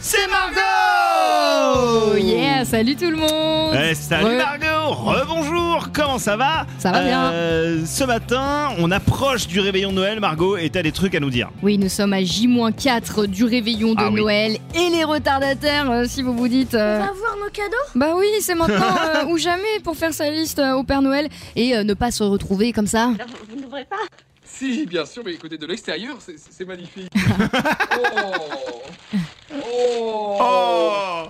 C'est Margot Oh yeah, salut tout le monde Eh, salut Ouais. Margot Rebonjour Comment ça va Ça va bien. Euh, Ce matin, on approche du réveillon de Noël, Margot, et t'as des trucs à nous dire. Oui, nous sommes à J-4 du réveillon de Ah oui. Noël et les retardataires, euh, si vous vous dites... euh, On va voir nos cadeaux Bah oui, c'est maintenant euh, ou jamais pour faire sa liste euh, au Père Noël et euh, ne pas se retrouver comme ça. Vous n'ouvrez pas Si, bien sûr, mais écoutez, de l'extérieur, c'est- magnifique. oh Oh Oh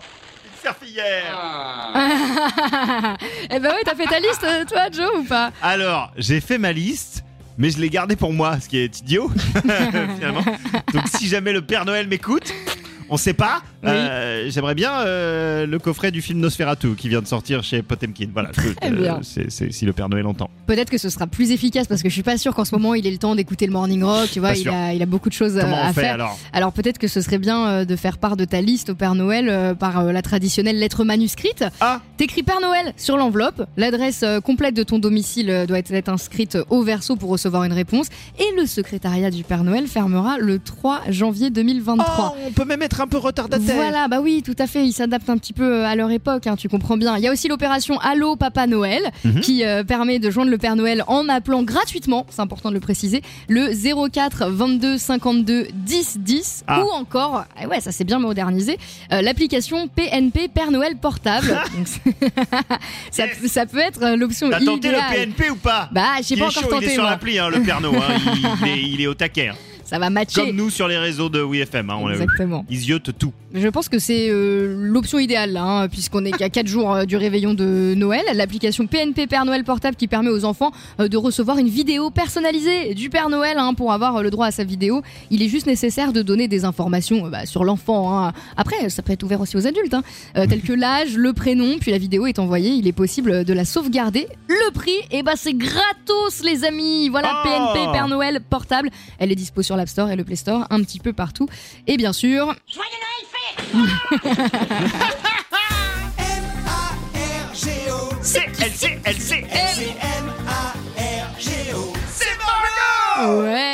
Une serpillière Ah. eh ben oui, t'as fait ta liste euh, toi Joe ou pas? Alors, j'ai fait ma liste, mais je l'ai gardée pour moi, ce qui est idiot, finalement. Donc si jamais le Père Noël m'écoute, on sait pas. Oui. euh, J'aimerais bien euh, le coffret du film Nosferatu qui vient de sortir chez Potemkin. Voilà, bien. c'est- si le Père Noël entend. Peut-être que ce sera plus efficace parce que je suis pas sûre qu'en ce moment il ait le temps d'écouter le morning rock, tu vois, Pas il sûr. a, il a beaucoup de choses euh, Comment à on fait faire. alors? Alors peut-être que ce serait bien de faire part de ta liste au Père Noël par la traditionnelle lettre manuscrite. Ah T'écris Père Noël sur l'enveloppe, l'adresse complète de ton domicile doit être inscrite au verso pour recevoir une réponse et le secrétariat du Père Noël fermera le 3 janvier 2023. Oh, on peut même être un peu retardataire. Voilà, bah oui, tout à fait. Ils s'adaptent un petit peu euh, à leur époque, hein, tu comprends bien. Il y a aussi l'opération Allo Papa Noël, Mhm. qui euh, permet de joindre le Père Noël en appelant gratuitement, c'est important de le préciser, le 04 22 52 10 10 Ah. ou encore, ah ouais, ça c'est bien modernisé, euh, l'application PNP Père Noël portable. Donc, ça, peut être l'option T'as tenté le. PNP ou pas? Bah, j'ai pas encore chaud, il est tenté sur l'appli, hein, le Perno. Hein. Il, il est, il est au taquet. Ça va matcher. Comme nous sur les réseaux de WeFM. Hein, on l'a vu. Exactement. Ils ziotent tout. Je pense que c'est euh, l'option idéale, hein, puisqu'on est qu'à 4 jours euh, du réveillon de Noël. L'application PNP Père Noël portable qui permet aux enfants euh, de recevoir une vidéo personnalisée du Père Noël hein, pour avoir le droit à sa vidéo. Il est juste nécessaire de donner des informations bah, sur l'enfant. Après, ça peut être ouvert aussi aux adultes, tels que l'âge, le prénom, puis la vidéo est envoyée. Il est possible de la sauvegarder. Le prix, eh ben, c'est gratos, les amis. Voilà, Oh PNP Père Noël portable. Elle est dispo sur sur l'App Store et le Play Store, un petit peu partout. Et bien sûr... Joyeux Noël C'est LCLCLCM. Ouais